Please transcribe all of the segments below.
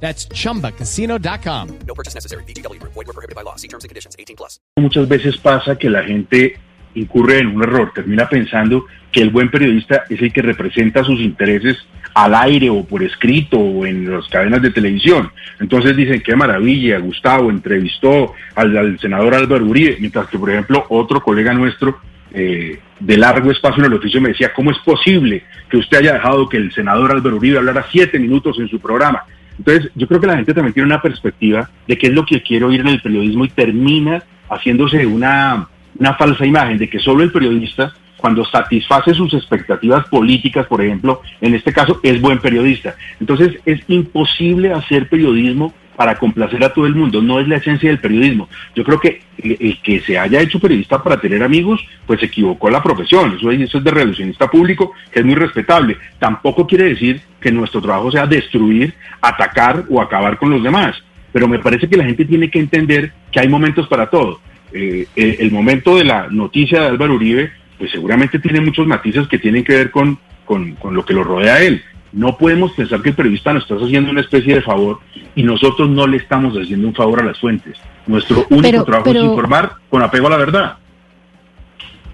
That's chumbacasino.com. No purchase necessary. BGW. Void were prohibited by law. See terms and conditions. 18 plus. Muchas veces pasa que la gente incurre en un error, termina pensando que el buen periodista es el que representa sus intereses al aire o por escrito o en las cadenas de televisión. Entonces dicen, qué maravilla, Gustavo entrevistó al, al senador Álvaro Uribe, mientras que, por ejemplo, otro colega nuestro eh, de largo espacio en el oficio me decía, ¿cómo es posible que usted haya dejado que el senador Álvaro Uribe hablara siete minutos en su programa? Entonces, yo creo que la gente también tiene una perspectiva de qué es lo que quiere oír en el periodismo y termina haciéndose una, una falsa imagen de que solo el periodista, cuando satisface sus expectativas políticas, por ejemplo, en este caso, es buen periodista. Entonces, es imposible hacer periodismo para complacer a todo el mundo, no es la esencia del periodismo. Yo creo que el, que se haya hecho periodista para tener amigos, pues se equivocó la profesión, eso, es de relacionista público, que es muy respetable. Tampoco quiere decir que nuestro trabajo sea destruir, atacar o acabar con los demás, pero me parece que la gente tiene que entender que hay momentos para todo. Eh, el, el momento de la noticia de Álvaro Uribe, pues seguramente tiene muchos matices que tienen que ver con, con, con lo que lo rodea a él. No podemos pensar que el periodista nos está haciendo una especie de favor y nosotros no le estamos haciendo un favor a las fuentes. Nuestro único Pero- trabajo pero- es informar con apego a la verdad.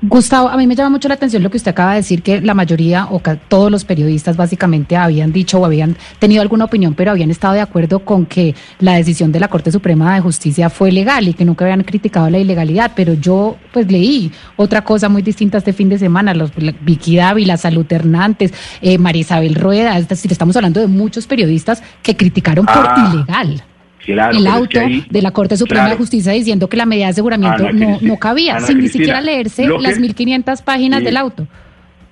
Gustavo, a mí me llama mucho la atención lo que usted acaba de decir, que la mayoría o todos los periodistas básicamente habían dicho o habían tenido alguna opinión, pero habían estado de acuerdo con que la decisión de la Corte Suprema de Justicia fue legal y que nunca habían criticado la ilegalidad. Pero yo pues leí otra cosa muy distinta este fin de semana, los Vicky Dávila, Salud Hernández, eh, María Isabel Rueda, es decir, estamos hablando de muchos periodistas que criticaron Ah, por ilegal. Claro, el es auto que ahí- de la Corte Suprema claro. de Justicia diciendo que la medida de aseguramiento Ana no, no cabía, Ana sin ni siquiera leerse que- las 1500 páginas Sí. del auto.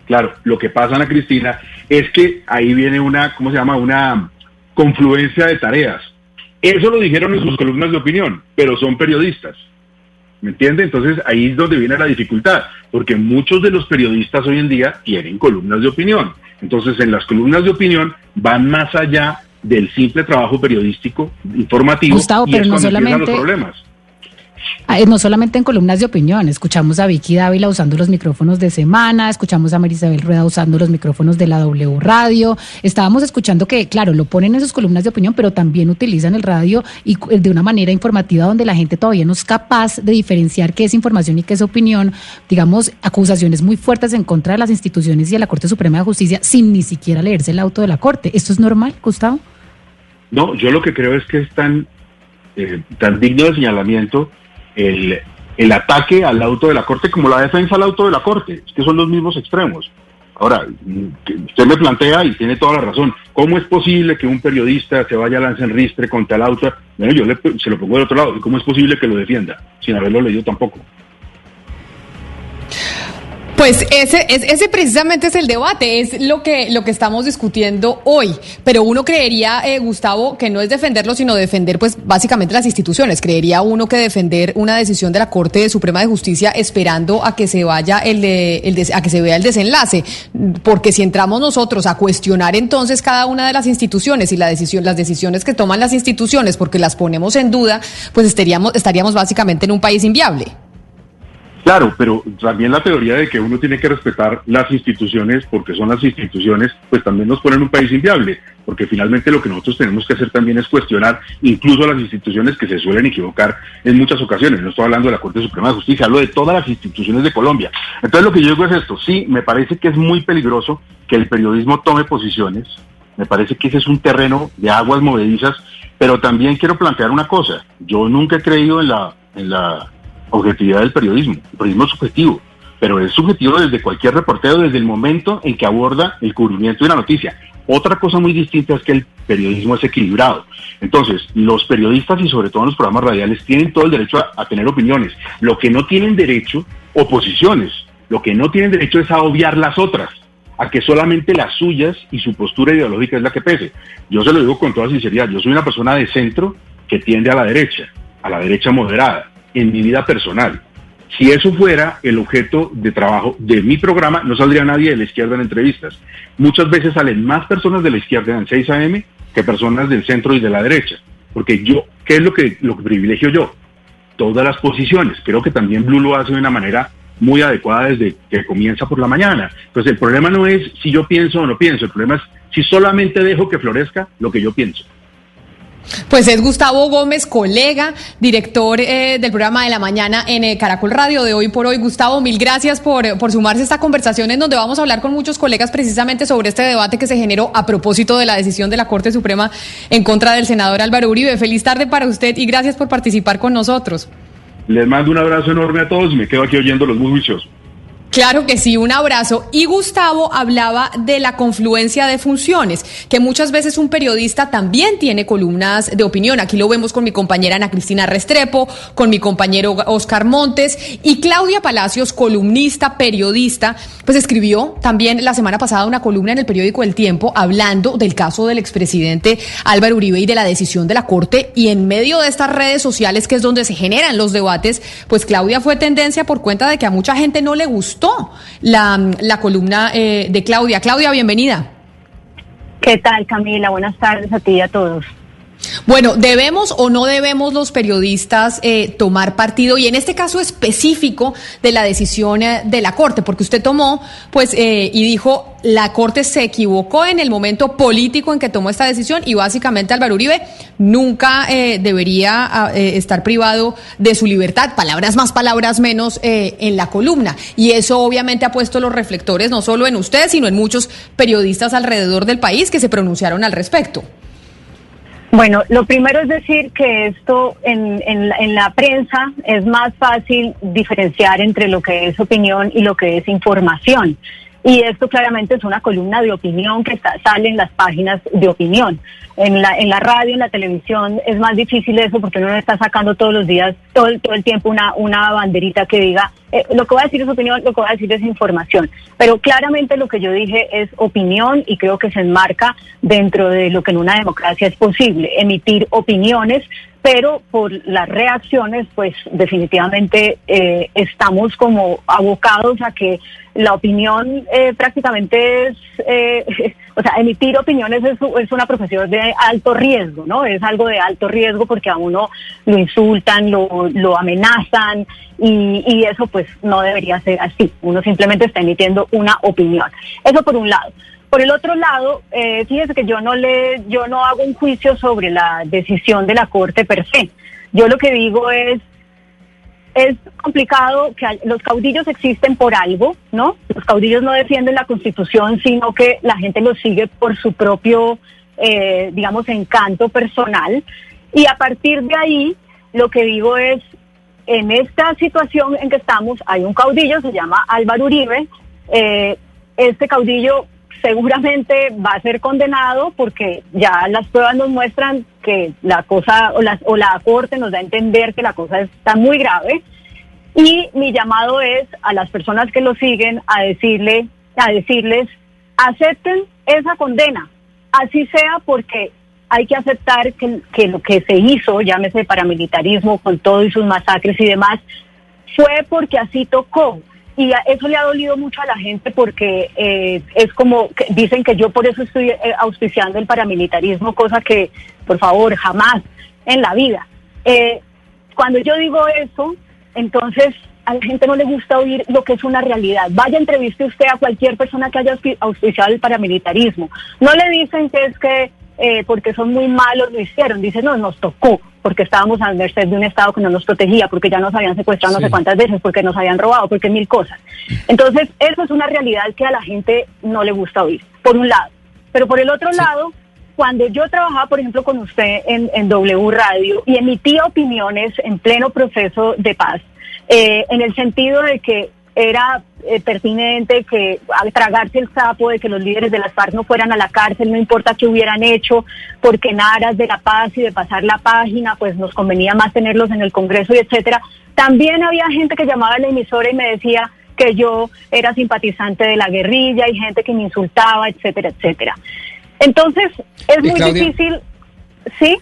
Claro, lo que pasa, Ana Cristina, es que ahí viene una, ¿cómo se llama? Una confluencia de tareas. Eso lo dijeron en sus columnas de opinión, pero son periodistas. ¿Me entiende? Entonces ahí es donde viene la dificultad, porque muchos de los periodistas hoy en día tienen columnas de opinión. Entonces en las columnas de opinión van más allá del simple trabajo periodístico informativo Gustavo, y pero es no cuando empiezan solamente- los problemas. No solamente en columnas de opinión, escuchamos a Vicky Dávila usando los micrófonos de semana, escuchamos a María Isabel Rueda usando los micrófonos de la W Radio, estábamos escuchando que, claro, lo ponen en sus columnas de opinión, pero también utilizan el radio y de una manera informativa donde la gente todavía no es capaz de diferenciar qué es información y qué es opinión, digamos, acusaciones muy fuertes en contra de las instituciones y de la Corte Suprema de Justicia sin ni siquiera leerse el auto de la Corte. ¿Esto es normal, Gustavo? No, yo lo que creo es que es tan, eh, tan digno de señalamiento el, ataque al auto de la Corte como la defensa al auto de la Corte. Es que son los mismos extremos. Ahora, mm, usted me plantea y tiene toda la razón. ¿Cómo es posible que un periodista se vaya a lanzar en ristre contra el auto? Bueno, yo le- se lo pongo del otro lado. ¿Y cómo es posible que lo defienda? Sin haberlo leído tampoco. Pues ese, es- ese precisamente es el debate, es lo que, lo que estamos discutiendo hoy. Pero uno creería, eh, Gustavo, que no es defenderlo, sino defender, pues, básicamente las instituciones. Creería uno que defender una decisión de la Corte Suprema de Justicia esperando a que se vaya el, el a que se vea el desenlace. Porque si entramos nosotros a cuestionar entonces cada una de las instituciones y la decisión, las decisiones que toman las instituciones, porque las ponemos en duda, pues estaríamos, estaríamos básicamente en un país inviable. Claro, pero también la teoría de que uno tiene que respetar las instituciones porque son las instituciones, pues también nos pone en un país inviable, porque finalmente lo que nosotros tenemos que hacer también es cuestionar incluso a las instituciones que se suelen equivocar en muchas ocasiones. No estoy hablando de la Corte Suprema de Justicia, hablo de todas las instituciones de Colombia. Entonces lo que yo digo es esto, sí, me parece que es muy peligroso que el periodismo tome posiciones, me parece que ese es un terreno de aguas movedizas, pero también quiero plantear una cosa, yo nunca he creído en la... En la objetividad del periodismo. El periodismo es subjetivo, pero es subjetivo desde cualquier reportero, desde el momento en que aborda el cubrimiento de una noticia. Otra cosa muy distinta es que el periodismo es equilibrado. Entonces, los periodistas y sobre todo los programas radiales tienen todo el derecho a, a tener opiniones. Lo que no tienen derecho, oposiciones. Lo que no tienen derecho es a obviar las otras, a que solamente las suyas y su postura ideológica es la que pese. Yo se lo digo con toda sinceridad, yo soy una persona de centro que tiende a la derecha, a la derecha moderada en mi vida personal. Si eso fuera el objeto de trabajo de mi programa, no saldría nadie de la izquierda en entrevistas. Muchas veces salen más personas de la izquierda en 6 AM que personas del centro y de la derecha. Porque yo, ¿qué es lo que, lo que privilegio yo? Todas las posiciones. Creo que también Blue lo hace de una manera muy adecuada desde que comienza por la mañana. Entonces el problema no es si yo pienso o no pienso, el problema es si solamente dejo que florezca lo que yo pienso. Pues es Gustavo Gómez, colega, director eh, del programa de la mañana en eh, Caracol Radio de hoy por hoy. Gustavo, mil gracias por, por sumarse a esta conversación en donde vamos a hablar con muchos colegas precisamente sobre este debate que se generó a propósito de la decisión de la Corte Suprema en contra del senador Álvaro Uribe. Feliz tarde para usted y gracias por participar con nosotros. Les mando un abrazo enorme a todos y me quedo aquí oyendo los muy juiciosos. Claro que sí, un abrazo. Y Gustavo hablaba de la confluencia de funciones, que muchas veces un periodista también tiene columnas de opinión. Aquí lo vemos con mi compañera Ana Cristina Restrepo, con mi compañero Oscar Montes y Claudia Palacios, columnista, periodista, pues escribió también la semana pasada una columna en el periódico El Tiempo hablando del caso del expresidente Álvaro Uribe y de la decisión de la Corte. Y en medio de estas redes sociales, que es donde se generan los debates, pues Claudia fue tendencia por cuenta de que a mucha gente no le gustó la, la columna eh, de Claudia. Claudia, bienvenida. ¿Qué tal, Camila? Buenas tardes a ti y a todos. Bueno, ¿debemos o no debemos los periodistas eh, tomar partido? Y en este caso específico de la decisión eh, de la Corte, porque usted tomó, pues, eh, y dijo, la Corte se equivocó en el momento político en que tomó esta decisión y básicamente Álvaro Uribe nunca debería ah, estar privado de su libertad, palabras más, palabras menos, en la columna. Y eso obviamente ha puesto los reflectores no solo en usted, sino en muchos periodistas alrededor del país que se pronunciaron al respecto. Bueno, lo primero es decir que esto en, en, la prensa es más fácil diferenciar entre lo que es opinión y lo que es información. Y esto claramente es una columna de opinión que está, sale en las páginas de opinión. En la, en la radio, en la televisión es más difícil eso porque uno no está sacando todos los días, todo, todo el tiempo una, una banderita que diga, eh, lo que voy a decir es opinión, lo que voy a decir es información. Pero claramente lo que yo dije es opinión y creo que se enmarca dentro de lo que en una democracia es posible, emitir opiniones pero por las reacciones, pues definitivamente eh, estamos como abocados a que la opinión eh, prácticamente es, eh, o sea, emitir opiniones es, es, una profesión de alto riesgo, ¿no? Es algo de alto riesgo porque a uno lo insultan, lo, lo amenazan y, y eso pues no debería ser así. Uno simplemente está emitiendo una opinión. Eso por un lado. Por el otro lado, eh, fíjese que yo no le, yo no hago un juicio sobre la decisión de la Corte per se. Yo lo que digo es, es complicado que los caudillos existen por algo, ¿no? Los caudillos no defienden la Constitución, sino que la gente los sigue por su propio, eh, digamos, encanto personal. Y a partir de ahí, lo que digo es, en esta situación en que estamos, hay un caudillo, se llama Álvaro Uribe. Eh, este caudillo seguramente va a ser condenado porque ya las pruebas nos muestran que la cosa o la, o la corte nos da a entender que la cosa está muy grave. Y mi llamado es a las personas que lo siguen a decirle, a decirles, acepten esa condena, así sea porque hay que aceptar que, que lo que se hizo, llámese paramilitarismo con todo y sus masacres y demás, fue porque así tocó y eso le ha dolido mucho a la gente porque eh, es como que dicen que yo por eso estoy eh, auspiciando el paramilitarismo, cosa que por favor jamás en la vida. Eh, cuando yo digo eso, entonces a la gente no le gusta oír lo que es una realidad. Vaya, entreviste usted a cualquier persona que haya auspiciado el paramilitarismo. No le dicen que es que eh, porque son muy malos, lo hicieron. Dicen, no, nos tocó, porque estábamos a merced de un Estado que no nos protegía, porque ya nos habían secuestrado no sé cuántas veces, porque nos habían robado, porque mil cosas. Entonces, eso es una realidad que a la gente no le gusta oír, por un lado. Pero por el otro lado, cuando yo trabajaba, por ejemplo, con usted en, en W Radio y emitía opiniones en pleno proceso de paz, eh, en el sentido de que era eh, pertinente que al tragarse el sapo de que los líderes de las FARC no fueran a la cárcel, no importa qué hubieran hecho, porque en aras de la paz y de pasar la página, pues nos convenía más tenerlos en el Congreso y etcétera. También había gente que llamaba a la emisora y me decía que yo era simpatizante de la guerrilla y gente que me insultaba, etcétera, etcétera. Entonces, es muy difícil, ¿sí?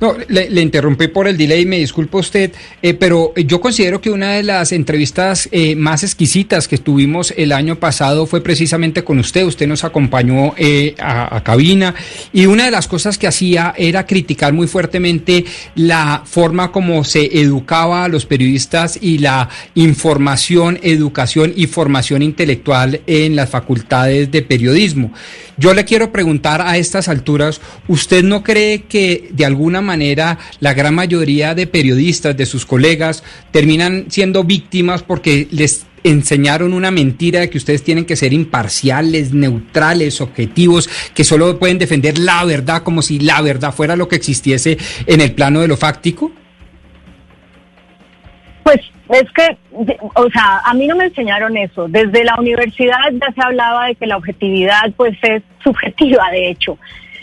No, le, interrumpí por el delay, me disculpa usted, eh, pero yo considero que una de las entrevistas eh, más exquisitas que tuvimos el año pasado fue precisamente con usted. Usted nos acompañó eh, a, a, cabina y una de las cosas que hacía era criticar muy fuertemente la forma como se educaba a los periodistas y la información, educación y formación intelectual en las facultades de periodismo. Yo le quiero preguntar a estas alturas, ¿usted no cree que de alguna manera la gran mayoría de periodistas, de sus colegas, terminan siendo víctimas porque les enseñaron una mentira de que ustedes tienen que ser imparciales, neutrales, objetivos, que solo pueden defender la verdad como si la verdad fuera lo que existiese en el plano de lo fáctico? Pues es que, o sea, a mí no me enseñaron eso. Desde la universidad ya se hablaba de que la objetividad pues es subjetiva, de hecho.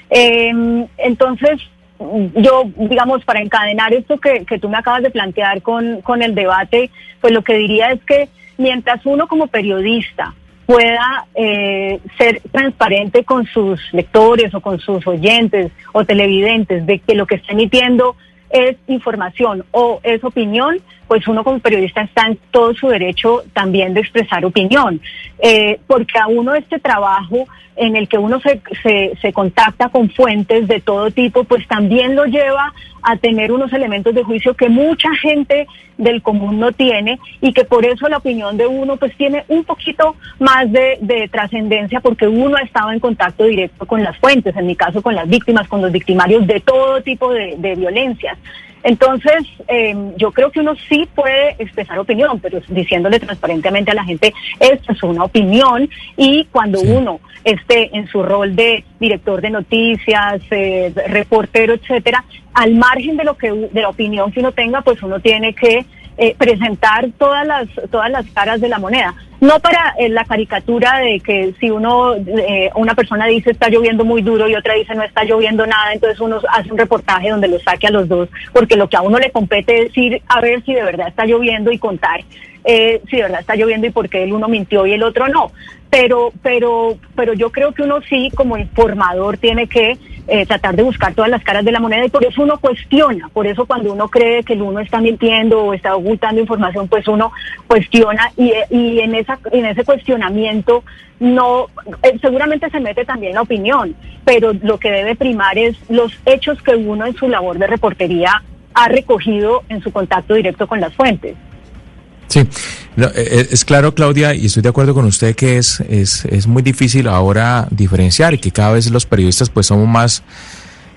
Em, entonces, yo, digamos, para encadenar esto que, que tú me acabas de plantear con, con el debate, pues lo que diría es que mientras uno como periodista pueda eh, ser transparente con sus lectores o con sus oyentes o televidentes de que lo que está emitiendo es información o es opinión, pues uno como periodista está en todo su derecho también de expresar opinión, eh, porque a uno este trabajo en el que uno se, se, se, contacta con fuentes de todo tipo, pues también lo lleva a tener unos elementos de juicio que mucha gente del común no tiene y que por eso la opinión de uno pues tiene un poquito más de, de trascendencia porque uno ha estado en contacto directo con las fuentes, en mi caso con las víctimas, con los victimarios de todo tipo de, de violencias. Entonces, eh, yo creo que uno sí puede expresar opinión, pero diciéndole transparentemente a la gente, esto es una opinión y cuando sí. uno esté en su rol de director de noticias, eh, reportero, etcétera, al margen de lo que de la opinión que uno tenga, pues uno tiene que eh, presentar todas las todas las caras de la moneda no para eh, la caricatura de que si uno eh, una persona dice está lloviendo muy duro y otra dice no está lloviendo nada entonces uno hace un reportaje donde lo saque a los dos porque lo que a uno le compete es ir a ver si de verdad está lloviendo y contar eh, si de verdad está lloviendo y por qué el uno mintió y el otro no. Pero pero pero yo creo que uno sí como informador tiene que eh, tratar de buscar todas las caras de la moneda y por eso uno cuestiona, por eso cuando uno cree que el uno está mintiendo o está ocultando información, pues uno cuestiona y, y en esa en ese cuestionamiento no eh, seguramente se mete también la opinión, pero lo que debe primar es los hechos que uno en su labor de reportería ha recogido en su contacto directo con las fuentes. Sí, no, es claro, Claudia, y estoy de acuerdo con usted que es, es, es muy difícil ahora diferenciar y que cada vez los periodistas pues somos más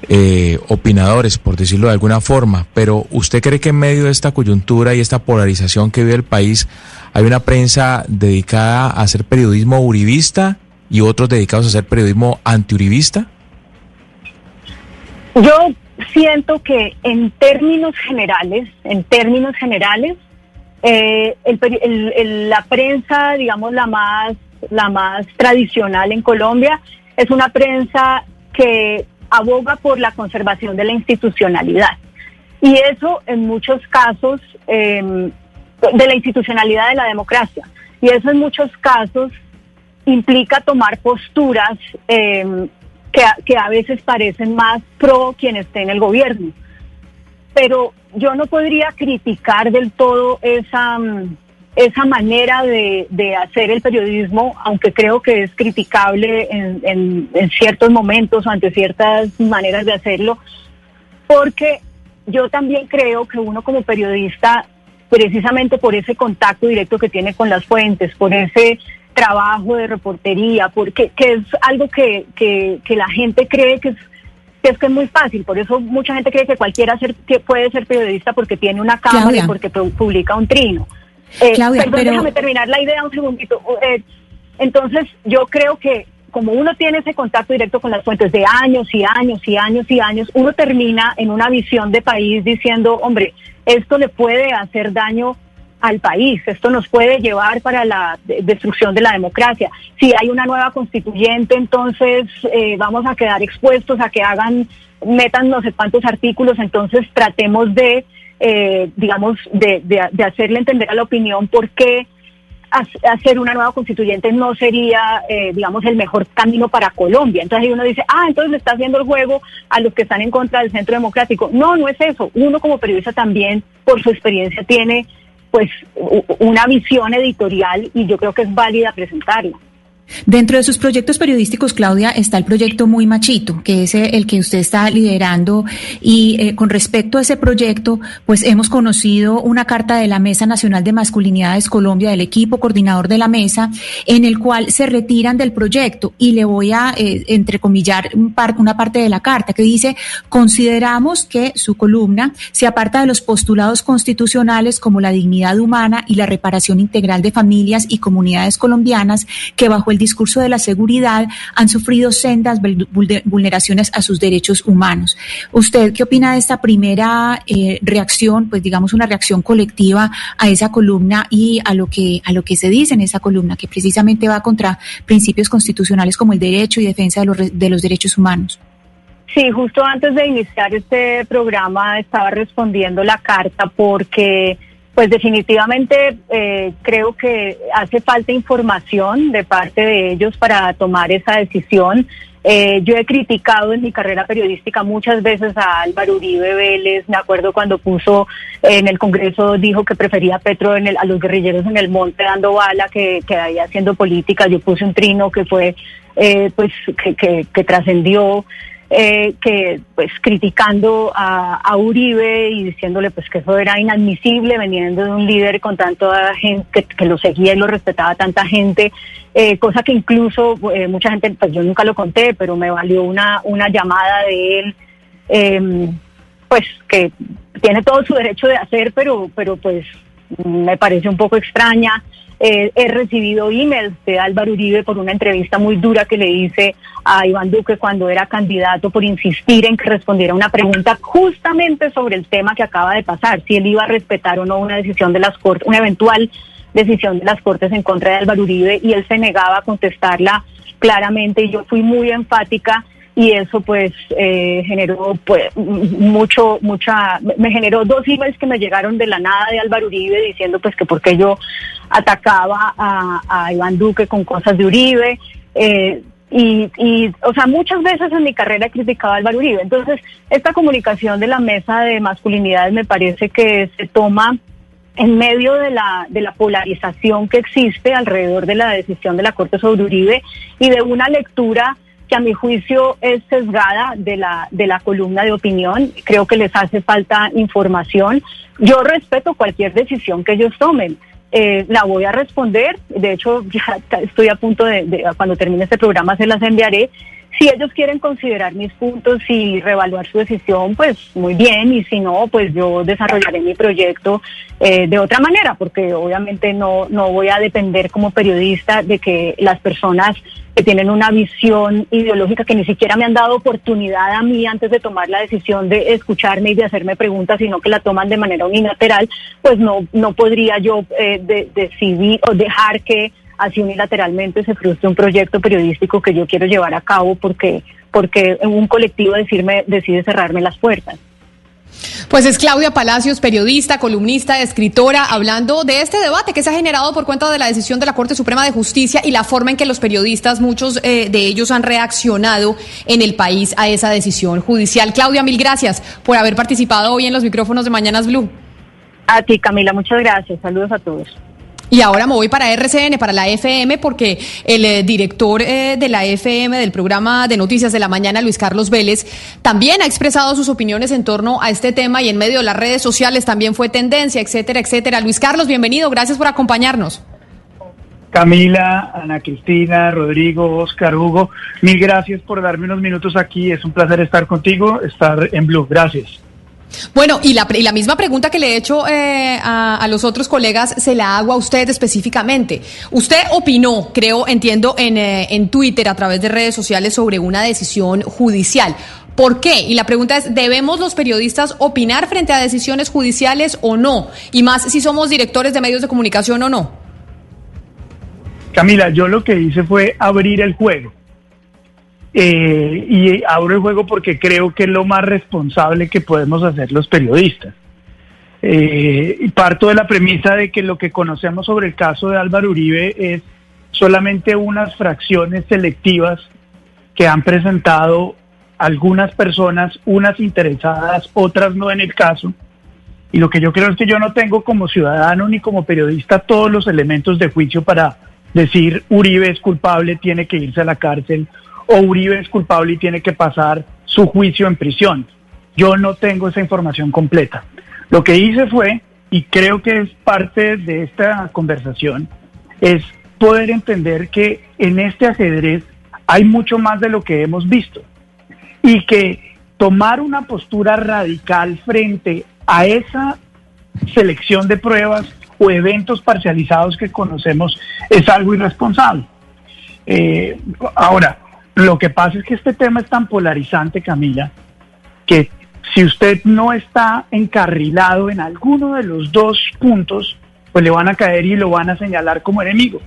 eh, opinadores, por decirlo de alguna forma, pero ¿usted cree que en medio de esta coyuntura y esta polarización que vive el país hay una prensa dedicada a hacer periodismo uribista y otros dedicados a hacer periodismo antiuribista? Yo siento que en términos generales, en términos generales, eh, el, el, la prensa, digamos, la más, la más tradicional en Colombia, es una prensa que aboga por la conservación de la institucionalidad. Y eso en muchos casos, eh, de la institucionalidad de la democracia. Y eso en muchos casos implica tomar posturas eh, que, que a veces parecen más pro quien esté en el gobierno. Pero yo no podría criticar del todo esa, esa manera de, de, hacer el periodismo, aunque creo que es criticable en, en, en, ciertos momentos o ante ciertas maneras de hacerlo, porque yo también creo que uno como periodista, precisamente por ese contacto directo que tiene con las fuentes, por ese trabajo de reportería, porque que es algo que, que, que la gente cree que es es que es muy fácil, por eso mucha gente cree que cualquiera ser, que puede ser periodista porque tiene una cámara Claudia. y porque publica un trino. Eh, Claudia, perdón, pero... déjame terminar la idea un segundito. Eh, entonces, yo creo que como uno tiene ese contacto directo con las fuentes de años y años y años y años, uno termina en una visión de país diciendo, hombre, esto le puede hacer daño al país. Esto nos puede llevar para la destrucción de la democracia. Si hay una nueva constituyente, entonces eh, vamos a quedar expuestos a que hagan, metan no sé cuántos artículos, entonces tratemos de, eh, digamos, de, de, de, hacerle entender a la opinión por qué hacer una nueva constituyente no sería, eh, digamos, el mejor camino para Colombia. Entonces ahí uno dice, ah, entonces le está haciendo el juego a los que están en contra del centro democrático. No, no es eso. Uno como periodista también, por su experiencia, tiene pues una visión editorial y yo creo que es válida presentarla. Dentro de sus proyectos periodísticos, Claudia, está el proyecto Muy Machito, que es el que usted está liderando. Y eh, con respecto a ese proyecto, pues hemos conocido una carta de la Mesa Nacional de Masculinidades Colombia, del equipo coordinador de la mesa, en el cual se retiran del proyecto. Y le voy a eh, entrecomillar una parte de la carta que dice, consideramos que su columna se aparta de los postulados constitucionales como la dignidad humana y la reparación integral de familias y comunidades colombianas que bajo el discurso de la seguridad han sufrido sendas vulneraciones a sus derechos humanos. ¿Usted qué opina de esta primera eh, reacción, pues digamos una reacción colectiva a esa columna y a lo que a lo que se dice en esa columna, que precisamente va contra principios constitucionales como el derecho y defensa de los, de los derechos humanos? Sí, justo antes de iniciar este programa estaba respondiendo la carta porque pues definitivamente eh, creo que hace falta información de parte de ellos para tomar esa decisión. Eh, yo he criticado en mi carrera periodística muchas veces a Álvaro Uribe Vélez. Me acuerdo cuando puso en el Congreso, dijo que prefería a Petro en el, a los guerrilleros en el monte dando bala que, que ahí haciendo política. Yo puse un trino que fue, eh, pues, que, que, que trascendió eh, que pues criticando a, Uribe y diciéndole pues que eso era inadmisible veniendo de un líder con tanta gente que, lo seguía y lo respetaba tanta gente, eh, cosa que incluso eh, mucha gente, pues yo nunca lo conté, pero me valió una, una llamada de él, em, pues que tiene todo su derecho de hacer, pero, pero pues me parece un poco extraña. Eh, he recibido emails de Álvaro Uribe por una entrevista muy dura que le hice a Iván Duque cuando era candidato por insistir en que respondiera una pregunta justamente sobre el tema que acaba de pasar, si él iba a respetar o no una decisión de las Cortes, una eventual decisión de las Cortes en contra de Álvaro Uribe y él se negaba a contestarla claramente y yo fui muy enfática y eso pues eh, generó pues mucho mucha me generó dos emails que me llegaron de la nada de Álvaro Uribe diciendo pues que porque yo atacaba a, Iván Duque con cosas de Uribe eh, y, y, o sea, muchas veces en mi carrera he criticado a Álvaro Uribe. Entonces, esta comunicación de la mesa de masculinidades me parece que se toma en medio de la, de la polarización que existe alrededor de la decisión de la Corte sobre Uribe y de una lectura que a mi juicio es sesgada de la, de la columna de opinión. Creo que les hace falta información. Yo respeto cualquier decisión que ellos tomen. Eh, la voy a responder. De hecho, ya estoy a punto de, cuando termine este programa, se las enviaré. Si ellos quieren considerar mis puntos y revaluar su decisión, pues muy bien, y si no, pues yo desarrollaré mi proyecto eh, de otra manera, porque obviamente no, no voy a depender como periodista de que las personas que tienen una visión ideológica que ni siquiera me han dado oportunidad a mí antes de tomar la decisión de escucharme y de hacerme preguntas, sino que la toman de manera unilateral, pues no, no podría yo eh, decidir o dejar que así unilateralmente se frustre un proyecto periodístico que yo quiero llevar a cabo porque, porque un colectivo decirme, decide cerrarme las puertas. Pues es Claudia Palacios, periodista, columnista, escritora, hablando de este debate que se ha generado por cuenta de la decisión de la Corte Suprema de Justicia y la forma en que los periodistas, muchos eh, de ellos han reaccionado en el país a esa decisión judicial. Claudia, mil gracias por haber participado hoy en los micrófonos de Mañanas Blue. A ti, Camila, muchas gracias. Saludos a todos. Y ahora me voy para RCN, para la FM, porque el eh, director eh, de la FM del programa de noticias de la mañana, Luis Carlos Vélez, también ha expresado sus opiniones en torno a este tema y en medio de las redes sociales también fue tendencia, etcétera, etcétera. Luis Carlos, bienvenido, gracias por acompañarnos. Camila, Ana Cristina, Rodrigo, Oscar, Hugo, mil gracias por darme unos minutos aquí. Es un placer estar contigo, estar en Blue. Gracias. Bueno, y la, misma pregunta que le he hecho eh, a, los otros colegas se la hago a usted específicamente. Usted opinó, creo, entiendo, en, eh, en Twitter, a través de redes sociales, sobre una decisión judicial. ¿Por qué? Y la pregunta es, ¿debemos los periodistas opinar frente a decisiones judiciales o no? Y más si somos directores de medios de comunicación o no. Camila, yo lo que hice fue abrir el juego. Eh, y abro el juego porque creo que es lo más responsable que podemos hacer los periodistas. eh, parto de la premisa de que lo que conocemos sobre el caso de Álvaro Uribe es solamente unas fracciones selectivas que han presentado algunas personas, unas interesadas, otras no en el caso. Y lo que yo creo es que yo no tengo como ciudadano ni como periodista todos los elementos de juicio para decir Uribe es culpable, tiene que irse a la cárcel, o Uribe es culpable y tiene que pasar su juicio en prisión. Yo no tengo esa información completa. Lo que hice fue, y creo que es parte de esta conversación, es poder entender que en este ajedrez hay mucho más de lo que hemos visto y que tomar una postura radical frente a esa selección de pruebas o eventos parcializados que conocemos es algo irresponsable. Eh, ahora, lo que pasa es que este tema es tan polarizante, Camila, que si usted no está encarrilado en alguno de los dos puntos, pues le van a caer y lo van a señalar como enemigo.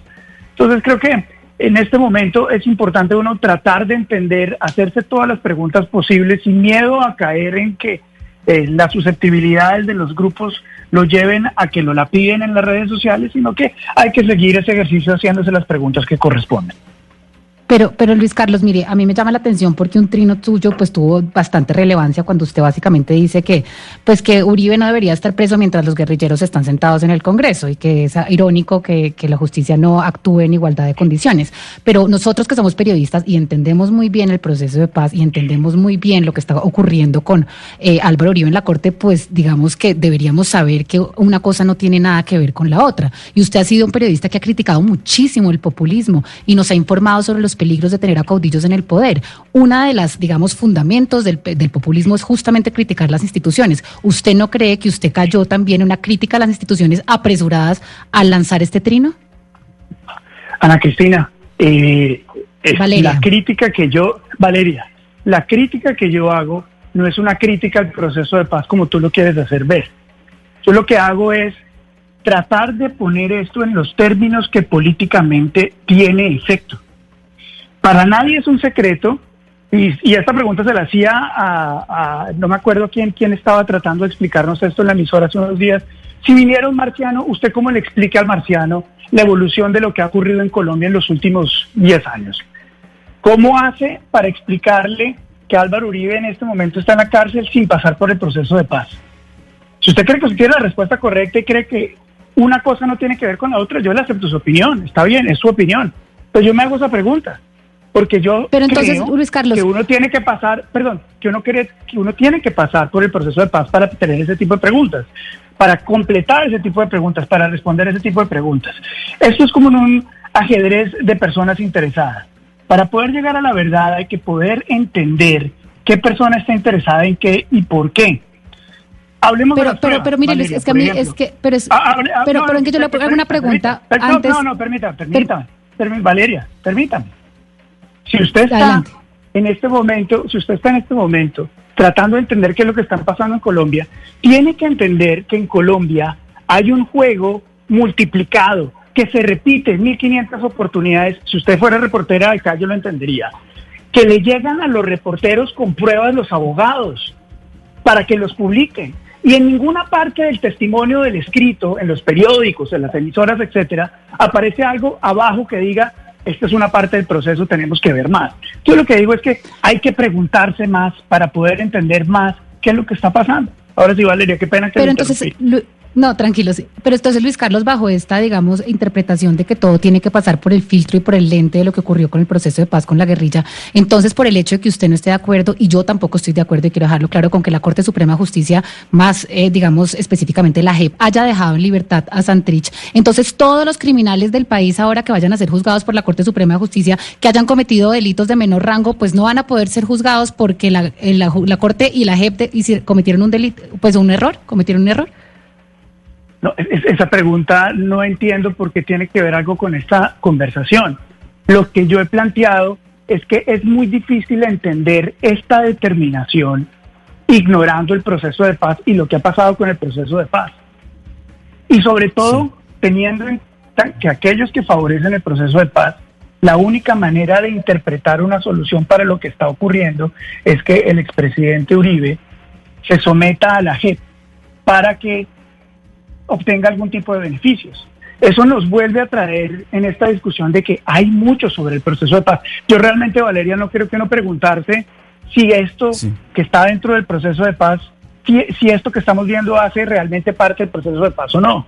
Entonces creo que en este momento es importante uno tratar de entender, hacerse todas las preguntas posibles sin miedo a caer en que eh, las susceptibilidades de los grupos lo lleven a que lo la piden en las redes sociales, sino que hay que seguir ese ejercicio haciéndose las preguntas que corresponden. Pero, pero Luis Carlos, mire, a mí me llama la atención porque un trino tuyo pues tuvo bastante relevancia cuando usted básicamente dice que pues que Uribe no debería estar preso mientras los guerrilleros están sentados en el Congreso y que es irónico que, que la justicia no actúe en igualdad de condiciones. Pero nosotros que somos periodistas y entendemos muy bien el proceso de paz y entendemos muy bien lo que está ocurriendo con eh, Álvaro Uribe en la Corte, pues digamos que deberíamos saber que una cosa no tiene nada que ver con la otra. Y usted ha sido un periodista que ha criticado muchísimo el populismo y nos ha informado sobre los peligros de tener a caudillos en el poder. Una de las, digamos, fundamentos del, del, populismo es justamente criticar las instituciones. ¿Usted no cree que usted cayó también en una crítica a las instituciones apresuradas al lanzar este trino? Ana Cristina, eh, la crítica que yo, Valeria, la crítica que yo hago no es una crítica al proceso de paz como tú lo quieres hacer ver. Yo lo que hago es tratar de poner esto en los términos que políticamente tiene efecto. Para nadie es un secreto, y, esta pregunta se la hacía a, no me acuerdo quién, quién estaba tratando de explicarnos esto en la emisora hace unos días. Si viniera un marciano, ¿usted cómo le explica al marciano la evolución de lo que ha ocurrido en Colombia en los últimos 10 años? ¿Cómo hace para explicarle que Álvaro Uribe en este momento está en la cárcel sin pasar por el proceso de paz? Si usted cree que usted tiene la respuesta correcta y cree que una cosa no tiene que ver con la otra, yo le acepto su opinión, está bien, es su opinión. Pero yo me hago esa pregunta porque yo Pero entonces, creo Luis Carlos, que uno tiene que pasar, perdón, que uno cree que uno tiene que pasar por el proceso de paz para tener ese tipo de preguntas, para completar ese tipo de preguntas, para responder ese tipo de preguntas. Esto es como un ajedrez de personas interesadas. Para poder llegar a la verdad hay que poder entender qué persona está interesada en qué y por qué. Hablemos pero, de pero, pruebas, pero mire, Valeria, es que a mí, es que, pero, es, Ah, hable- ah, pero, no, pero en que yo le permítame, hago una pregunta permítame, antes. No, no, permítame, permítame, permí- Valeria, permítame. Si usted está Adelante. en este momento, si usted está en este momento tratando de entender qué es lo que está pasando en Colombia, tiene que entender que en Colombia hay un juego multiplicado que se repite en 1500 oportunidades. Si usted fuera reportera de acá, yo lo entendería. Que le llegan a los reporteros con pruebas los abogados para que los publiquen. Y en ninguna parte del testimonio del escrito, en los periódicos, en las emisoras, etcétera, aparece algo abajo que diga, esta es una parte del proceso, tenemos que ver más. Yo lo que digo es que hay que preguntarse más para poder entender más qué es lo que está pasando. Ahora sí, Valeria, qué pena que Pero entonces, no, tranquilo, sí. Pero entonces Luis Carlos, bajo esta, digamos, interpretación de que todo tiene que pasar por el filtro y por el lente de lo que ocurrió con el proceso de paz con la guerrilla, entonces por el hecho de que usted no esté de acuerdo, y yo tampoco estoy de acuerdo, y quiero dejarlo claro, con que la Corte Suprema de Justicia, más, eh, digamos, específicamente la JEP, haya dejado en libertad a Santrich, entonces todos los criminales del país ahora que vayan a ser juzgados por la Corte Suprema de Justicia, que hayan cometido delitos de menor rango, pues no van a poder ser juzgados porque la, eh, la, la Corte y la JEP de- hici- cometieron un delito, pues un error, cometieron un error. No, es- esa pregunta no entiendo por qué tiene que ver algo con esta conversación. Lo que yo he planteado es que es muy difícil entender esta determinación ignorando el proceso de paz y lo que ha pasado con el proceso de paz. Y sobre todo teniendo en cuenta que aquellos que favorecen el proceso de paz, la única manera de interpretar una solución para lo que está ocurriendo es que el expresidente Uribe se someta a la JEP para que obtenga algún tipo de beneficios. Eso nos vuelve a traer en esta discusión de que hay mucho sobre el proceso de paz. Yo realmente, Valeria, no creo que no preguntarse si esto que está dentro del proceso de paz, si, si esto que estamos viendo hace realmente parte del proceso de paz o no.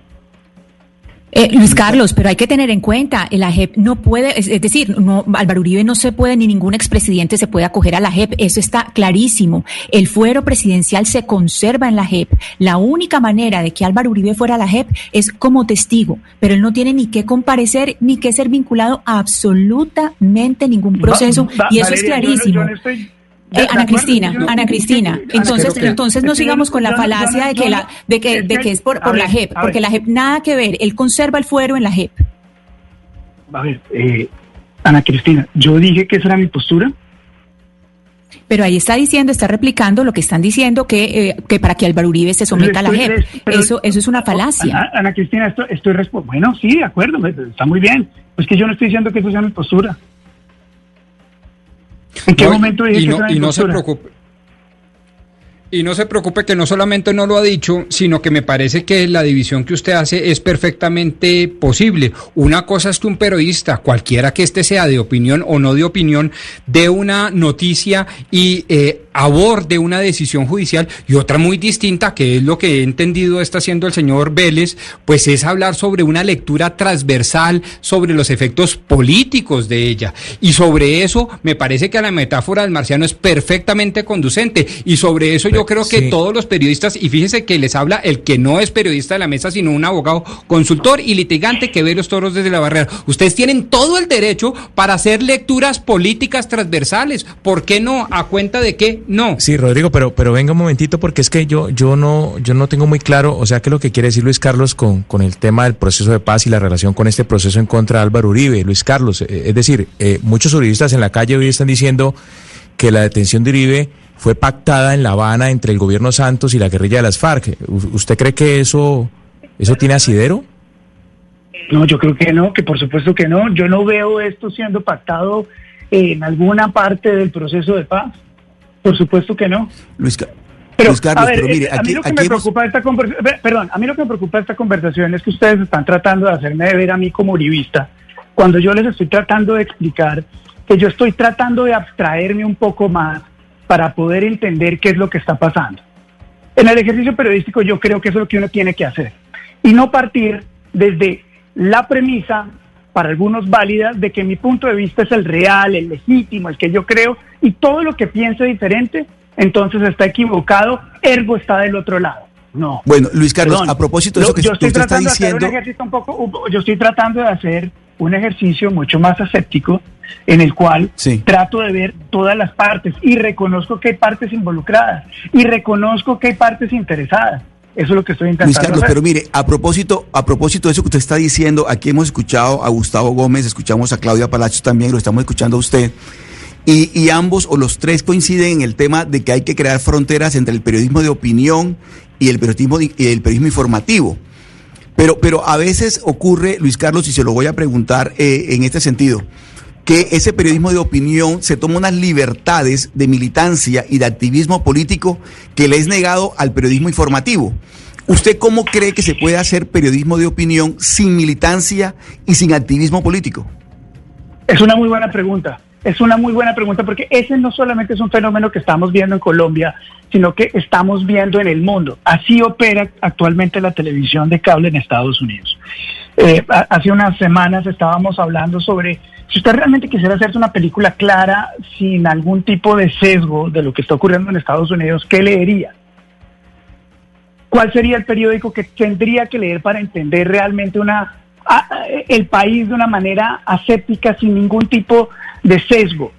Eh, Luis Carlos, pero hay que tener en cuenta, la JEP no puede, es, decir, no, Álvaro Uribe no se puede, ni ningún expresidente se puede acoger a la JEP, eso está clarísimo. El fuero presidencial se conserva en la JEP. La única manera de que Álvaro Uribe fuera a la JEP es como testigo, pero él no tiene ni que comparecer ni que ser vinculado a absolutamente ningún proceso, y eso es clarísimo. Eh, Ana Cristina, Ana Cristina, entonces, entonces no sigamos con la falacia de que la, de que, de que es por, por la JEP, porque la JEP nada que ver, él conserva el fuero en la JEP. A ver, eh, Ana Cristina, yo dije que esa era mi postura. Pero ahí está diciendo, está replicando lo que están diciendo que, eh, que para que Álvaro Uribe se someta a la JEP. eso, eso es una falacia. Ana, Cristina, esto, estoy bueno, sí, de acuerdo, está muy bien. Pues que yo no estoy diciendo que eso sea mi postura. ¿En qué momento dije y no, y no se preocupe. Y no se preocupe que no solamente no lo ha dicho, sino que me parece que la división que usted hace es perfectamente posible. Una cosa es que un periodista, cualquiera que éste sea de opinión o no de opinión, dé una noticia y eh, aborde una decisión judicial y otra muy distinta, que es lo que he entendido está haciendo el señor Vélez, pues es hablar sobre una lectura transversal sobre los efectos políticos de ella. Y sobre eso me parece que la metáfora del marciano es perfectamente conducente. Y sobre eso yo creo que todos los periodistas, y fíjese que les habla el que no es periodista de la mesa, sino un abogado consultor y litigante que ve los toros desde la barrera. Ustedes tienen todo el derecho para hacer lecturas políticas transversales. ¿Por qué no? ¿A cuenta de qué? No. Sí, Rodrigo, pero, pero venga un momentito porque es que yo, yo, no, yo no tengo muy claro, o sea, que lo que quiere decir Luis Carlos con, con el tema del proceso de paz y la relación con este proceso en contra de Álvaro Uribe. Luis Carlos, eh, es decir, eh, muchos juristas en la calle hoy están diciendo que la detención de Uribe fue pactada en La Habana entre el gobierno Santos y la guerrilla de las FARC. ¿Usted cree que eso, eso tiene asidero? No, yo creo que no, que por supuesto que no. Yo no veo esto siendo pactado en alguna parte del proceso de paz. Por supuesto que no. Luis, Carlos, pero mire, a mí lo que me preocupa esta conversación, perdón, a mí lo que me preocupa esta conversación es que ustedes están tratando de hacerme ver a mí como uribista, cuando yo les estoy tratando de explicar que yo estoy tratando de abstraerme un poco más para poder entender qué es lo que está pasando. En el ejercicio periodístico yo creo que eso es lo que uno tiene que hacer y no partir desde la premisa, para algunos válida, de que mi punto de vista es el real, el legítimo, el que yo creo, y todo lo que piense diferente, entonces está equivocado, ergo está del otro lado. No. Bueno, Luis Carlos, a propósito de eso que usted está diciendo... yo estoy tratando de hacer un ejercicio mucho más aséptico en el cual trato de ver todas las partes y reconozco que hay partes involucradas y reconozco que hay partes interesadas. Eso es lo que estoy intentando. Luis Carlos, pero mire, a propósito, a propósito de eso que usted está diciendo, aquí hemos escuchado a Gustavo Gómez, escuchamos a Claudia Palacios también, lo estamos escuchando a usted. Y, y, ambos o los tres coinciden en el tema de que hay que crear fronteras entre el periodismo de opinión y el periodismo, y el periodismo informativo. Pero, pero a veces ocurre, Luis Carlos, y se lo voy a preguntar eh, en este sentido, que ese periodismo de opinión se toma unas libertades de militancia y de activismo político que le es negado al periodismo informativo. ¿Usted cómo cree que se puede hacer periodismo de opinión sin militancia y sin activismo político? Es una muy buena pregunta. Es una muy buena pregunta porque ese no solamente es un fenómeno que estamos viendo en Colombia, sino que estamos viendo en el mundo. Así opera actualmente la televisión de cable en Estados Unidos. Eh, hace unas semanas estábamos hablando sobre si usted realmente quisiera hacerse una película clara, sin algún tipo de sesgo de lo que está ocurriendo en Estados Unidos, ¿qué leería? ¿Cuál sería el periódico que tendría que leer para entender realmente una, el país de una manera aséptica, sin ningún tipo de sesgo.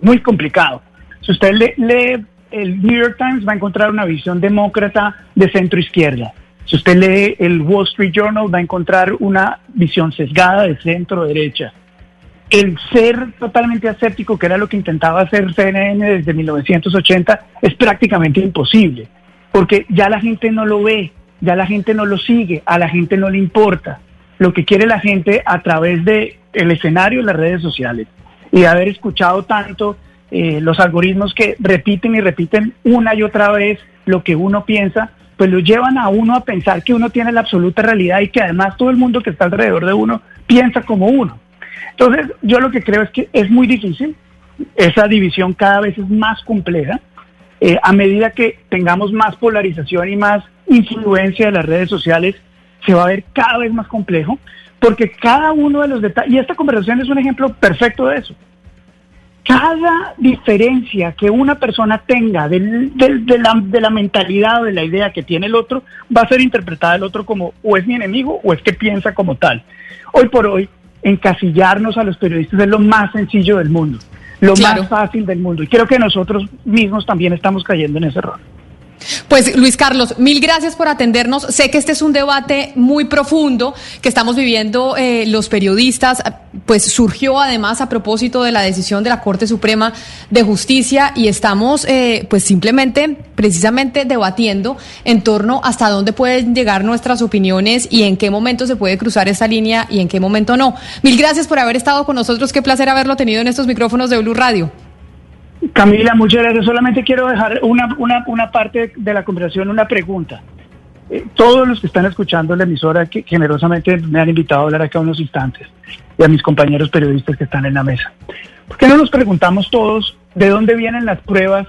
Muy complicado. Si usted lee, el New York Times, va a encontrar una visión demócrata de centro izquierda. Si usted lee el Wall Street Journal, va a encontrar una visión sesgada de centro derecha. El ser totalmente aséptico, que era lo que intentaba hacer CNN desde 1980, es prácticamente imposible, porque ya la gente no lo ve, ya la gente no lo sigue, a la gente no le importa. Lo que quiere la gente a través del el escenario de las redes sociales y haber escuchado tanto eh, los algoritmos que repiten y repiten una y otra vez lo que uno piensa, pues lo llevan a uno a pensar que uno tiene la absoluta realidad y que además todo el mundo que está alrededor de uno piensa como uno. Entonces, yo lo que creo es que es muy difícil, esa división cada vez es más compleja. Eh, a medida que tengamos más polarización y más influencia de las redes sociales, se va a ver cada vez más complejo, porque cada uno de los detalles, y esta conversación es un ejemplo perfecto de eso, cada diferencia que una persona tenga del- del- de, la, de la mentalidad o de la idea que tiene el otro va a ser interpretada el otro como o es mi enemigo o es que piensa como tal. Hoy por hoy, encasillarnos a los periodistas es lo más sencillo del mundo, lo Claro. más fácil del mundo. Y creo que nosotros mismos también estamos cayendo en ese error. Pues Luis Carlos, mil gracias por atendernos. Sé que este es un debate muy profundo que estamos viviendo eh, los periodistas. Pues surgió además a propósito de la decisión de la Corte Suprema de Justicia y estamos eh, pues simplemente, precisamente debatiendo en torno hasta dónde pueden llegar nuestras opiniones y en qué momento se puede cruzar esta línea y en qué momento no. Mil gracias por haber estado con nosotros. Qué placer haberlo tenido en estos micrófonos de Blue Radio. Camila, muchas gracias. Solamente quiero dejar una, una, una parte de la conversación, una pregunta. Eh, todos los que están escuchando la emisora, que generosamente me han invitado a hablar acá unos instantes, y a mis compañeros periodistas que están en la mesa. ¿Por qué no nos preguntamos todos de dónde vienen las pruebas,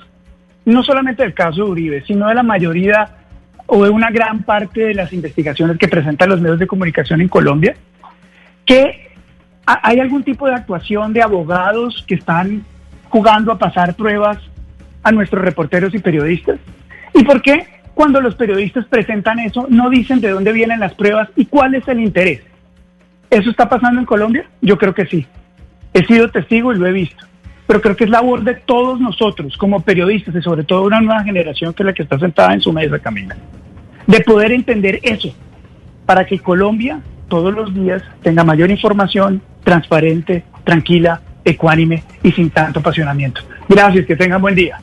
no solamente del caso de Uribe, sino de la mayoría o de una gran parte de las investigaciones que presentan los medios de comunicación en Colombia? ¿Que ha- hay algún tipo de actuación de abogados que están jugando a pasar pruebas a nuestros reporteros y periodistas? ¿Y por qué cuando los periodistas presentan eso no dicen de dónde vienen las pruebas y cuál es el interés? ¿Eso está pasando en Colombia? Yo creo que sí. He sido testigo y lo he visto. Pero creo que es labor de todos nosotros como periodistas y sobre todo una nueva generación que es la que está sentada en su mesa, Camila, de poder entender eso para que Colombia todos los días tenga mayor información transparente, tranquila, ecuánime y sin tanto apasionamiento. Gracias, que tengan buen día.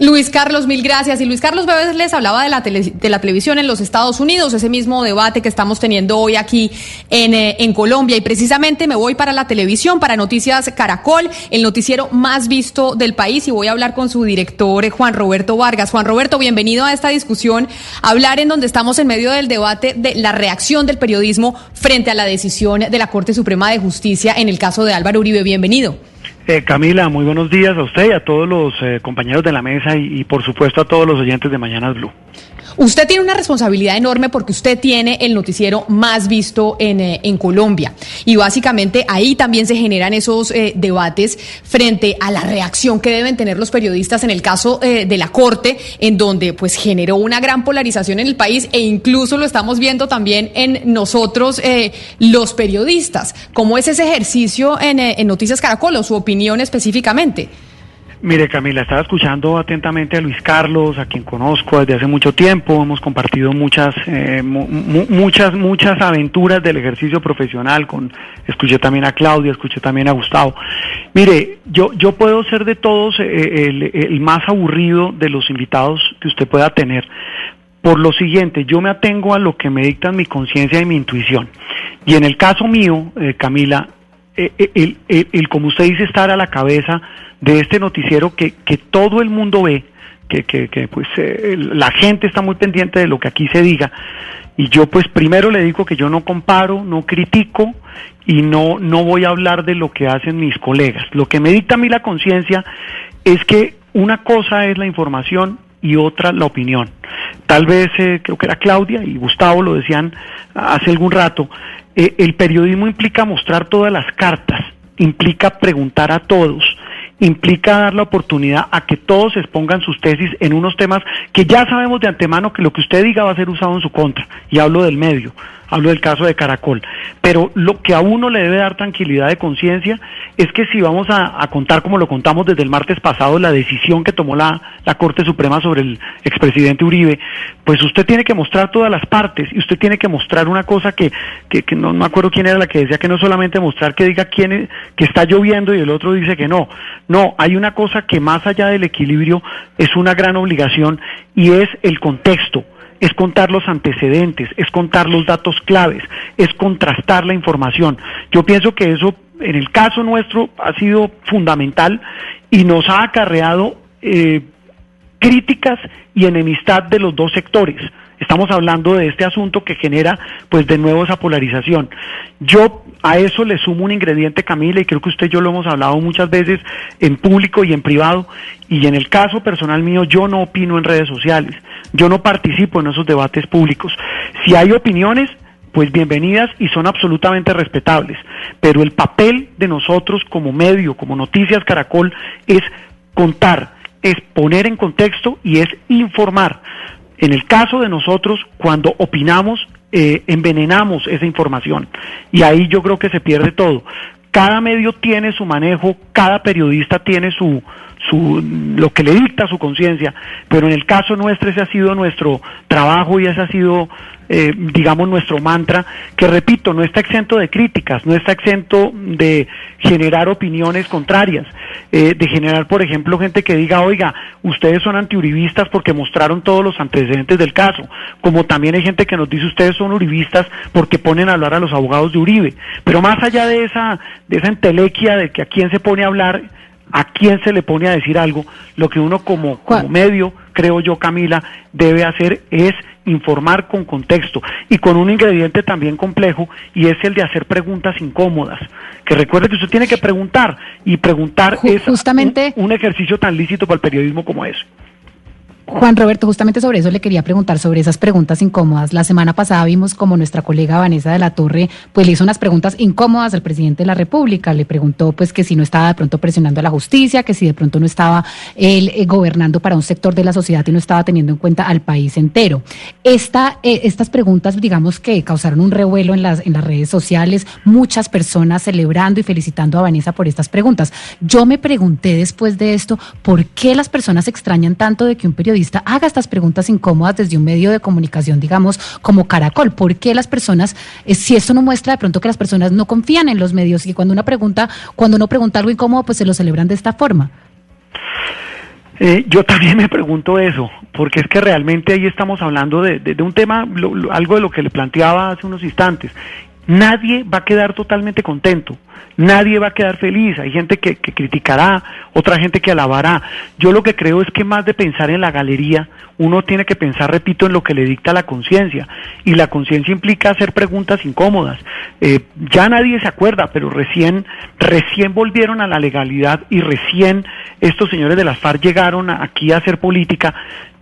Luis Carlos, mil gracias. Y Luis Carlos Bebes les hablaba de la, tele- de la televisión en los Estados Unidos, ese mismo debate que estamos teniendo hoy aquí en, eh, en Colombia. Y precisamente me voy para la televisión, para Noticias Caracol, el noticiero más visto del país. Y voy a hablar con su director, eh, Juan Roberto Vargas. Juan Roberto, bienvenido a esta discusión. Hablar en donde estamos en medio del debate de la reacción del periodismo frente a la decisión de la Corte Suprema de Justicia en el caso de Álvaro Uribe. Bienvenido. Eh, Camila, muy buenos días a usted y a todos los eh, compañeros de la mesa y, y, por supuesto a todos los oyentes de Mañanas Blue. Usted tiene una responsabilidad enorme porque usted tiene el noticiero más visto en, eh, en Colombia. Y básicamente ahí también se generan esos eh, debates frente a la reacción que deben tener los periodistas en el caso eh, de la Corte, en donde pues generó una gran polarización en el país e incluso lo estamos viendo también en nosotros, eh, los periodistas. ¿Cómo es ese ejercicio en, en Noticias Caracol o su opinión específicamente? Mire, Camila, estaba escuchando atentamente a Luis Carlos, a quien conozco desde hace mucho tiempo. Hemos compartido muchas, eh, mu mu muchas, muchas aventuras del ejercicio profesional. Con, escuché también a Claudia, escuché también a Gustavo. Mire, yo, yo puedo ser de todos eh, el, el más aburrido de los invitados que usted pueda tener. Por lo siguiente, yo me atengo a lo que me dictan mi conciencia y mi intuición. Y en el caso mío, eh, Camila, el, el, el, el, como usted dice, estar a la cabeza de este noticiero que, que todo el mundo ve, que, que, que pues eh, la gente está muy pendiente de lo que aquí se diga. Y yo pues primero le digo que yo no comparo, no critico y no, no voy a hablar de lo que hacen mis colegas. Lo que me dicta a mí la conciencia es que una cosa es la información y otra la opinión. Tal vez eh, creo que era Claudia y Gustavo lo decían hace algún rato, eh, el periodismo implica mostrar todas las cartas, implica preguntar a todos, implica dar la oportunidad a que todos expongan sus tesis en unos temas que ya sabemos de antemano que lo que usted diga va a ser usado en su contra. Y hablo del medio, hablo del caso de Caracol. Pero lo que a uno le debe dar tranquilidad de conciencia es que si vamos a, contar, como lo contamos desde el martes pasado, la decisión que tomó la, la Corte Suprema sobre el expresidente Uribe, pues usted tiene que mostrar todas las partes y usted tiene que mostrar una cosa que, que, que no me acuerdo quién era la que decía que no solamente mostrar que diga quién es, que está lloviendo y el otro dice que no. No, hay una cosa que más allá del equilibrio es una gran obligación y es el contexto es contar los antecedentes, es contar los datos claves, es contrastar la información. Yo pienso que eso, en el caso nuestro, ha sido fundamental y nos ha acarreado eh, críticas y enemistad de los dos sectores. Estamos hablando de este asunto que genera, pues, de nuevo esa polarización. Yo a eso le sumo un ingrediente, Camila, y creo que usted y yo lo hemos hablado muchas veces en público y en privado, y en el caso personal mío, yo no opino en redes sociales, yo no participo en esos debates públicos. Si hay opiniones, pues bienvenidas y son absolutamente respetables. Pero el papel de nosotros como medio, como Noticias Caracol, es contar, es poner en contexto y es informar. En el caso de nosotros, cuando opinamos, eh, envenenamos esa información y ahí yo creo que se pierde todo. Cada medio tiene su manejo, cada periodista tiene su, su, lo que le dicta su conciencia, pero en el caso nuestro ese ha sido nuestro trabajo y ese ha sido eh, digamos, nuestro mantra, que repito, no está exento de críticas, no está exento de generar opiniones contrarias, eh, de generar, por ejemplo, gente que diga, oiga, ustedes son antiuribistas porque mostraron todos los antecedentes del caso, como también hay gente que nos dice, ustedes son uribistas porque ponen a hablar a los abogados de Uribe, pero más allá de esa, de esa entelequia de que a quién se pone a hablar, a quién se le pone a decir algo, lo que uno como, como medio, creo yo, Camila, debe hacer es informar con contexto y con un ingrediente también complejo y es el de hacer preguntas incómodas. Que recuerde que usted tiene que preguntar y preguntar es justamente un, un ejercicio tan lícito para el periodismo como ese. Juan Roberto, justamente sobre eso le quería preguntar, sobre esas preguntas incómodas. La semana pasada vimos como nuestra colega Vanessa de la Torre, pues le hizo unas preguntas incómodas al presidente de la República. Le preguntó, pues, que si no estaba de pronto presionando a la justicia, que si de pronto no estaba él eh, gobernando para un sector de la sociedad y no estaba teniendo en cuenta al país entero. Eh, estas preguntas, digamos que causaron un revuelo en las, en las redes sociales, muchas personas celebrando y felicitando a Vanessa por estas preguntas. Yo me pregunté después de esto, ¿por qué las personas extrañan tanto de que un periodista haga estas preguntas incómodas desde un medio de comunicación, digamos, como Caracol. ¿Por qué las personas, eh, si esto no muestra de pronto que las personas no confían en los medios y cuando una pregunta, cuando uno pregunta algo incómodo, pues se lo celebran de esta forma? Eh, yo también me pregunto eso, porque es que realmente ahí estamos hablando de, un tema, algo de lo que le planteaba hace unos instantes. Nadie va a quedar totalmente contento nadie va a quedar feliz. Hay gente que, criticará, otra gente que alabará. Yo lo que creo es que más de pensar en la galería, uno tiene que pensar, repito, en lo que le dicta la conciencia. Y la conciencia implica hacer preguntas incómodas. Eh, ya nadie se acuerda, pero recién, recién volvieron a la legalidad y recién estos señores de las FARC llegaron aquí a hacer política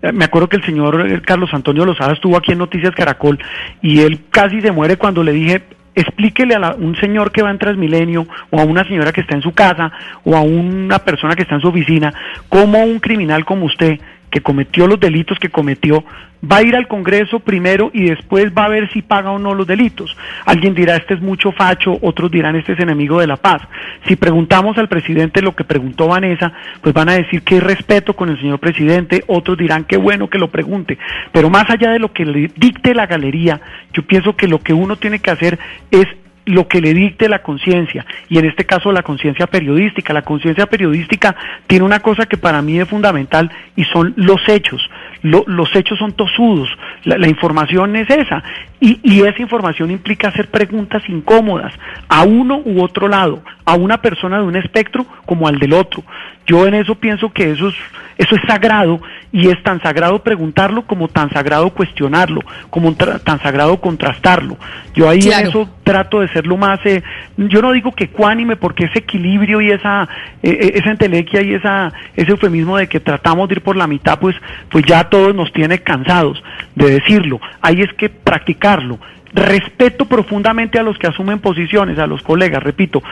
me acuerdo que el señor eh, Carlos Antonio Lozada estuvo aquí en Noticias Caracol y él casi se muere cuando le dije, explíquele a un señor que va en Transmilenio o a una señora que está en su casa o a una persona que está en su oficina cómo un criminal como usted que cometió los delitos que cometió, va a ir al Congreso primero y después va a ver si paga o no los delitos. Alguien dirá, este es mucho facho, otros dirán, este es enemigo de la paz. Si preguntamos al presidente lo que preguntó Vanessa, pues van a decir que respeto con el señor presidente, otros dirán, qué bueno que lo pregunte. Pero más allá de lo que le dicte la galería, yo pienso que lo que uno tiene que hacer es lo que le dicte la conciencia, y en este caso la conciencia periodística. La conciencia periodística tiene una cosa que para mí es fundamental y son los hechos. Los hechos son tosudos, la, información es esa, y, y, esa información implica hacer preguntas incómodas a uno u otro lado, a una persona de un espectro como al del otro. Yo en eso pienso que eso es, eso es sagrado y es tan sagrado preguntarlo como tan sagrado cuestionarlo, como tan sagrado contrastarlo. Yo ahí en eso trato de ser lo más, eh, yo no digo que cuánime porque ese equilibrio y esa, eh, eh, esa entelequia y esa, ese eufemismo de que tratamos de ir por la mitad, pues, pues ya todos nos tiene cansados de decirlo. Ahí es que practicarlo respeto profundamente a los que asumen posiciones, a los colegas, repito,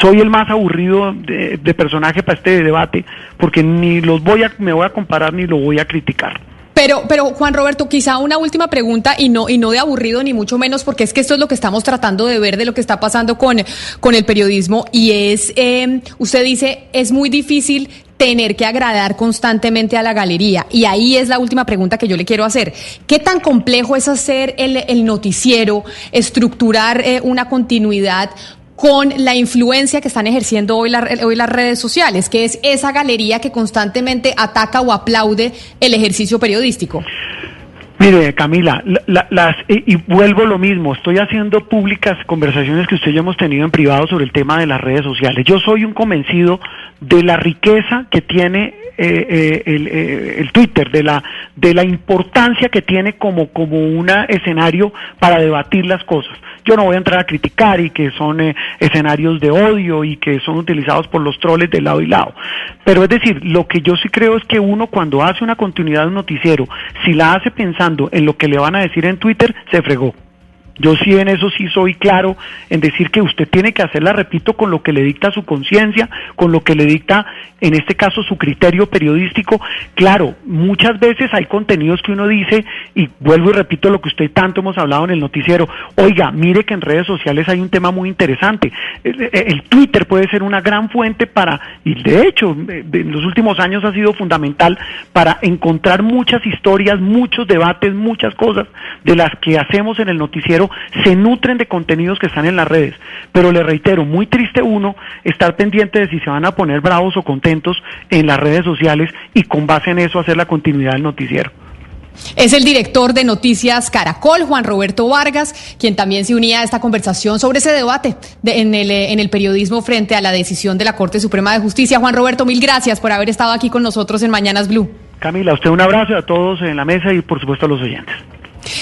soy el más aburrido de, personaje para este debate, porque ni los voy a, me voy a comparar ni lo voy a criticar. Pero, pero Juan Roberto, quizá una última pregunta y no, y no de aburrido ni mucho menos, porque es que esto es lo que estamos tratando de ver de lo que está pasando con, con el periodismo y es, eh, usted dice, es muy difícil tener que agradar constantemente a la galería. Y ahí es la última pregunta que yo le quiero hacer. ¿Qué tan complejo es hacer el, noticiero, estructurar eh, una continuidad con la influencia que están ejerciendo hoy, hoy las redes sociales, que es esa galería que constantemente ataca o aplaude el ejercicio periodístico? Mire, Camila, las, y, vuelvo lo mismo, estoy haciendo públicas conversaciones que usted y hemos tenido en privado sobre el tema de las redes sociales. Yo soy un convencido de la riqueza que tiene eh, el, eh, el, Twitter, de la, de la importancia que tiene como, como un escenario para debatir las cosas. Yo no voy a entrar a criticar y que son eh, escenarios de odio y que son utilizados por los troles de lado y lado. Pero es decir, lo que yo sí creo es que uno cuando hace una continuidad de un noticiero, si la hace pensando en lo que le van a decir en Twitter, se fregó. Yo sí en eso sí soy claro en decir que usted tiene que hacerla, repito, con lo que le dicta su conciencia, con lo que le dicta, en este caso, su criterio periodístico. Claro, muchas veces hay contenidos que uno dice, y vuelvo y repito lo que usted tanto hemos hablado en el noticiero, oiga, mire que en redes sociales hay un tema muy interesante. El, Twitter puede ser una gran fuente para, y de hecho, en los últimos años ha sido fundamental para encontrar muchas historias, muchos debates, muchas cosas de las que hacemos en el noticiero se nutren de contenidos que están en las redes. Pero le reitero, muy triste uno estar pendiente de si se van a poner bravos o contentos en las redes sociales y con base en eso hacer la continuidad del noticiero. Es el director de Noticias Caracol, Juan Roberto Vargas, quien también se unía a esta conversación sobre ese debate en, el, en el periodismo frente a la decisión de la Corte Suprema de Justicia. Juan Roberto, mil gracias por haber estado aquí con nosotros en Mañanas Blue. Camila, usted un abrazo a todos en la mesa y por supuesto a los oyentes.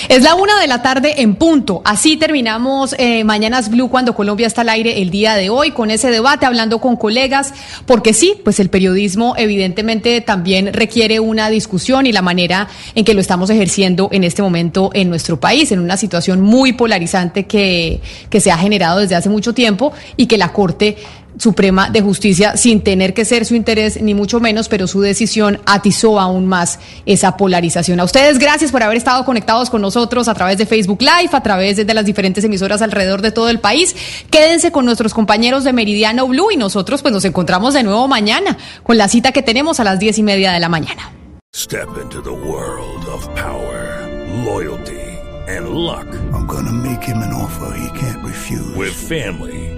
Es la una de la tarde en punto. Así terminamos eh, Mañanas Blue cuando Colombia está al aire el día de hoy con ese debate, hablando con colegas, porque sí, pues el periodismo evidentemente también requiere una discusión y la manera en que lo estamos ejerciendo en este momento en nuestro país, en una situación muy polarizante que, que se ha generado desde hace mucho tiempo y que la Corte Suprema de Justicia, sin tener que ser su interés, ni mucho menos, pero su decisión atizó aún más esa polarización. A ustedes, gracias por haber estado conectados con nosotros a través de Facebook Live, a través de las diferentes emisoras alrededor de todo el país. Quédense con nuestros compañeros de Meridiano Blue y nosotros pues nos encontramos de nuevo mañana con la cita que tenemos a las diez y media de la mañana. Step into the world of power, loyalty and luck. I'm gonna make him an offer he can't refuse. With family.